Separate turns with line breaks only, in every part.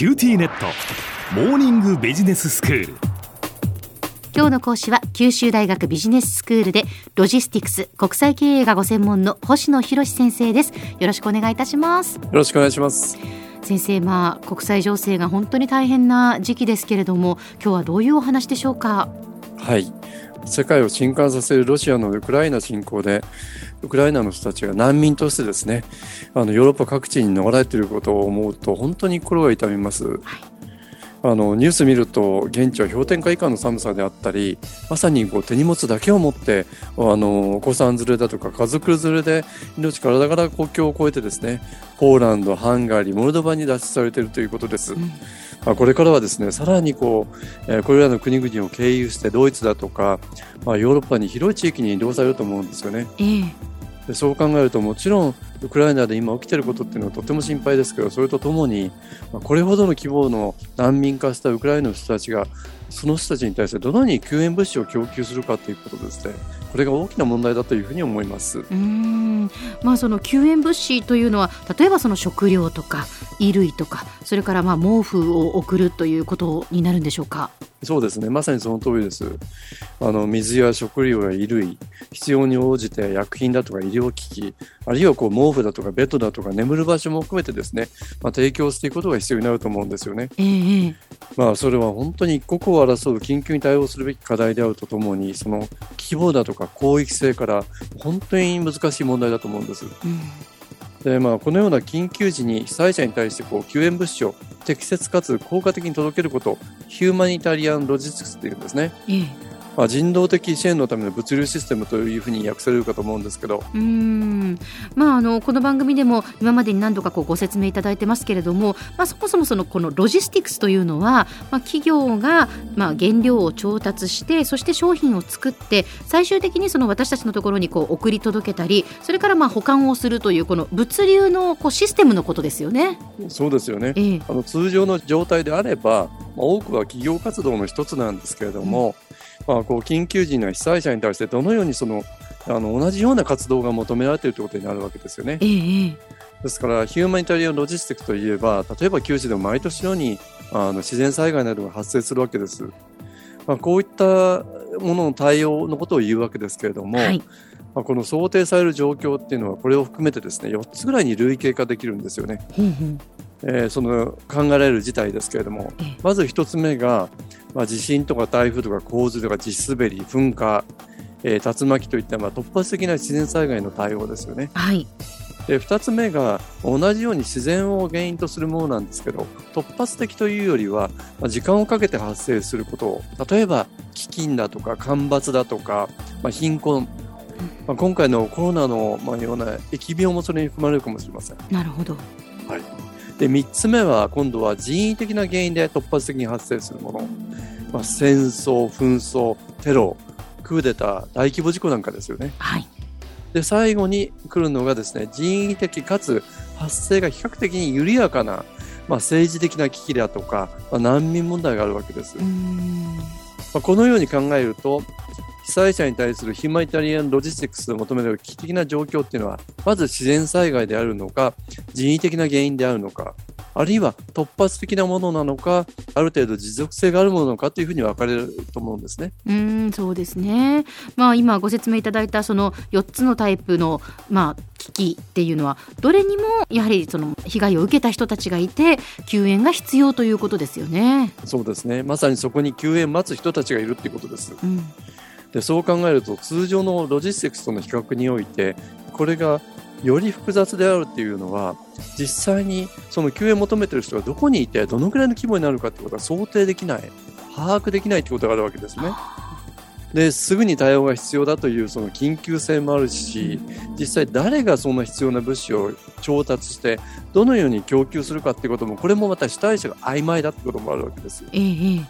QTnet。モーニングビジネススクール。
今日の講師は九州大学ビジネススクールでロジスティクス国際経営がご専門の星野博先生です。よろしくお願いいたします。よ
ろしくお願いします。
先生まあ国際情勢が本当に大変な時期ですけれども今日はどういうお話でしょうか？
はい世界を震撼させるロシアのウクライナ侵攻でウクライナの人たちが難民としてですねあのヨーロッパ各地に逃れていることを思うと本当に心が痛みます。はいあのニュース見ると現地は氷点下以下の寒さであったりまさにこう手荷物だけを持ってあのお子さん連れだとか家族連れで命からがら国境を越えてですねポーランドハンガリーモルドバに脱出されているということです。うんまあ、これからはですねさらにこう、えー、これらの国々を経由してドイツだとか、まあ、ヨーロッパに広い地域に移動されると思うんですよね。えーでそう考えるともちろんウクライナで今起きていることっていうのはとても心配ですけどそれとともにこれほどの規模の難民化したウクライナの人たちがその人たちに対してどのように救援物資を供給するかということですね。これが大きな問題だというふうに思います。
うん。まあその救援物資というのは例えばその食料とか衣類とかそれからまあ毛布を送るということになるんでしょうか？
そうですね。まさにその通りです。あの水や食料や衣類必要に応じて薬品だとか医療機器あるいはこう毛布だとかベッドだとか眠る場所も含めてですね、まあ、提供していくことが必要になると思うんですよね。えー、まあ、それは本当に一刻を争う緊急に対応するべき課題であるとともにその規模だとか広域性から本当に難しい問題だと思うんです。うんでまあ、このような緊急時に被災者に対してこう救援物資を適切かつ効果的に届けることヒューマニタリアン・ロジスティクスというんですね。ええまあ、人道的支援のための物流システムというふうに訳されるかと思うんですけど。うん。
まあ、あのこの番組でも今までに何度かこうご説明いただいてますけれども、まあ、そもそもそのこのロジスティクスというのは、まあ、企業がまあ原料を調達してそして商品を作って最終的にその私たちのところにこう送り届けたりそれからまあ保管をするというこの物流のこうシステムのことですよね。
そうですよね、ええ、あの通常の状態であれば、まあ、多くは企業活動の一つなんですけれども、うんまあ、こう緊急時の被災者に対してどのようにそのあの同じような活動が求められているということになるわけですよね。ええ、ですからヒューマニタリアンロジスティックといえば例えば九州でも毎年のようにあの自然災害などが発生するわけです。まあ、こういったものの対応のことを言うわけですけれども、はい、まあ、この想定される状況っていうのはこれを含めてですね4つぐらいに類型化できるんですよね。えー、その考えられる事態ですけれども、まず1つ目がまあ、地震とか台風とか洪水とか地滑り、噴火、えー、竜巻といったまあ突発的な自然災害の対応ですよね。はい。で2つ目が同じように自然を原因とするものなんですけど突発的というよりは、まあ、時間をかけて発生すること。を例えば飢饉だとか干ばつだとか、まあ、貧困、まあ、今回のコロナの、まあ、ような疫病もそれに含まれるかもしれません。
なるほど、
はい。で3つ目は今度は人為的な原因で突発的に発生するもの、まあ、戦争、紛争、テロ、クーデター、大規模事故なんかですよね。はい、で最後に来るのがですね人為的かつ発生が比較的に緩やかな、まあ、政治的な危機だとか、まあ、難民問題があるわけです。まあ、このように考えると被災者に対するヒューマニタリアンロジスティクスを求める危機的な状況っていうのは、まず自然災害であるのか、人為的な原因であるのか、あるいは突発的なものなのか、ある程度持続性があるものなのかというふうに分かれると思うんですね。
うんそうですね。まあ、今ご説明いただいたその4つのタイプの、まあ、危機っていうのはどれにもやはりその被害を受けた人たちがいて救援が必要ということですよね。
そうですねまさにそこに救援待つ人たちがいるっていうことです。うんでそう考えると通常のロジスティクスとの比較においてこれがより複雑であるっていうのは実際にその救援を求めてる人がどこにいてどのくらいの規模になるかってことは想定できない把握できないってことがあるわけですね。ですぐに対応が必要だというその緊急性もあるし実際誰がその必要な物資を調達してどのように供給するかってこともこれもまた主体者が曖昧だってこともあるわけです。ええ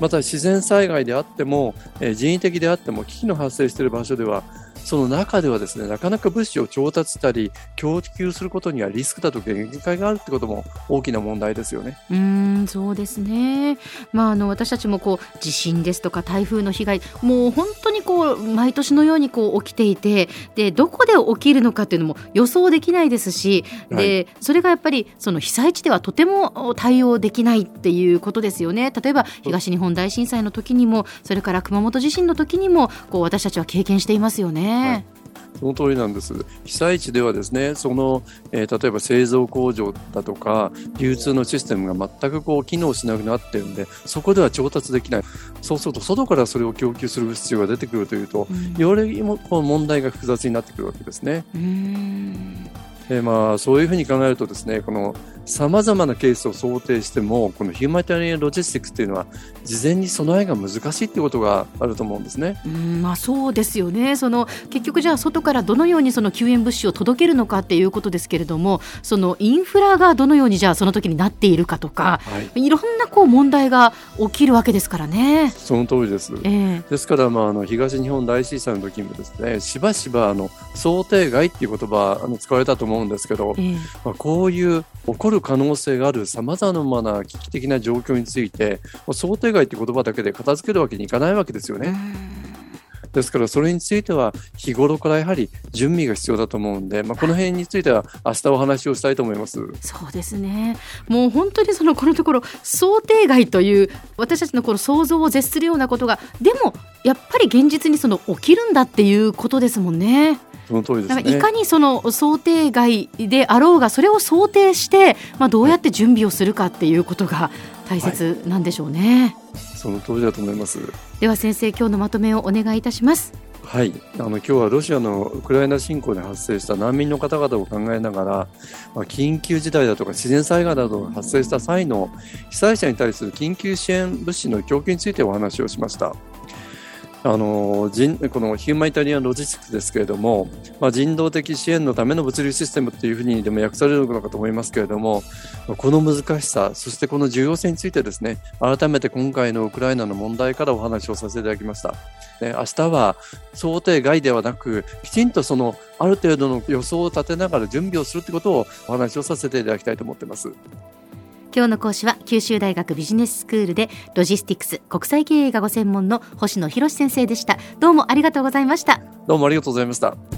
また自然災害であっても、えー、人為的であっても危機の発生している場所ではその中ではですね、なかなか物資を調達したり、供給することにはリスクだとか限界があるってことも大きな問題ですよね。
うんそうですね、まあ、あの私たちもこう地震ですとか台風の被害、もう本当にこう毎年のようにこう起きていてで、どこで起きるのかっていうのも予想できないですし、で、はい、それがやっぱりその被災地ではとても対応できないっていうことですよね。例えば東日本大震災の時にも、それから熊本地震の時にもこう私たちは経験していますよね。はい
その通りなんです。被災地ではですね、その、えー、例えば製造工場だとか、流通のシステムが全くこう機能しなくなってるんで、そこでは調達できない。そうすると、外からそれを供給する必要が出てくるというと、うん、よりもこう問題が複雑になってくるわけですね。でまあ、そういうふうに考えるとですね、このさまざまなケースを想定しても、このヒューマニタリアンロジスティックスっていうのは、事前に備えが難しいっていうことがあると思うんですね。
うんまあ、そうですよねその結局、じゃあ外からどのようにその救援物資を届けるのかっていうことですけれども、そのインフラがどのようにじゃあその時になっているかとか、はい、いろんなこう問題が起きるわけですからね。
その通りです。えー、ですから、まあ、あの東日本大震災の時もですね、しばしばあの想定外っていう言葉あの使われたと思うんですけど、えー、まあ、こういう起こる可能性があるさまざまな危機的な状況について想定外という言葉だけで片付けるわけにいかないわけですよね。ですからそれについては日頃からやはり準備が必要だと思うんで、まあ、この辺については明日お話をしたいと思います。
そうですねもう本当にそのこのところ想定外という私たちのこの想像を絶するようなことがでもやっぱり現実にその起きるんだっていうことですもんね。
その通りですね、
いかにその想定外であろうがそれを想定して、まあ、どうやって準備をするかっていうことが大切なんでしょうね、
はい、その通りだと思います。
では先生今日のまとめをお願いいたします。
はい。あの今日はロシアのウクライナ侵攻で発生した難民の方々を考えながら、まあ、緊急事態だとか自然災害などが発生した際の被災者に対する緊急支援物資の供給についてお話をしました。あのこのヒューマニタリアンロジスティックですけれども、まあ、人道的支援のための物流システムというふうにでも訳されるのかと思いますけれどもこの難しさそしてこの重要性についてですね改めて今回のウクライナの問題からお話をさせていただきました。ね、明日は想定外ではなくきちんとそのある程度の予想を立てながら準備をするということをお話をさせていただきたいと思っています。
今日の講師は九州大学ビジネススクールでロジスティクス国際経営がご専門の星野博先生でした。どうもありがとうございました。
どうもありがとうございました。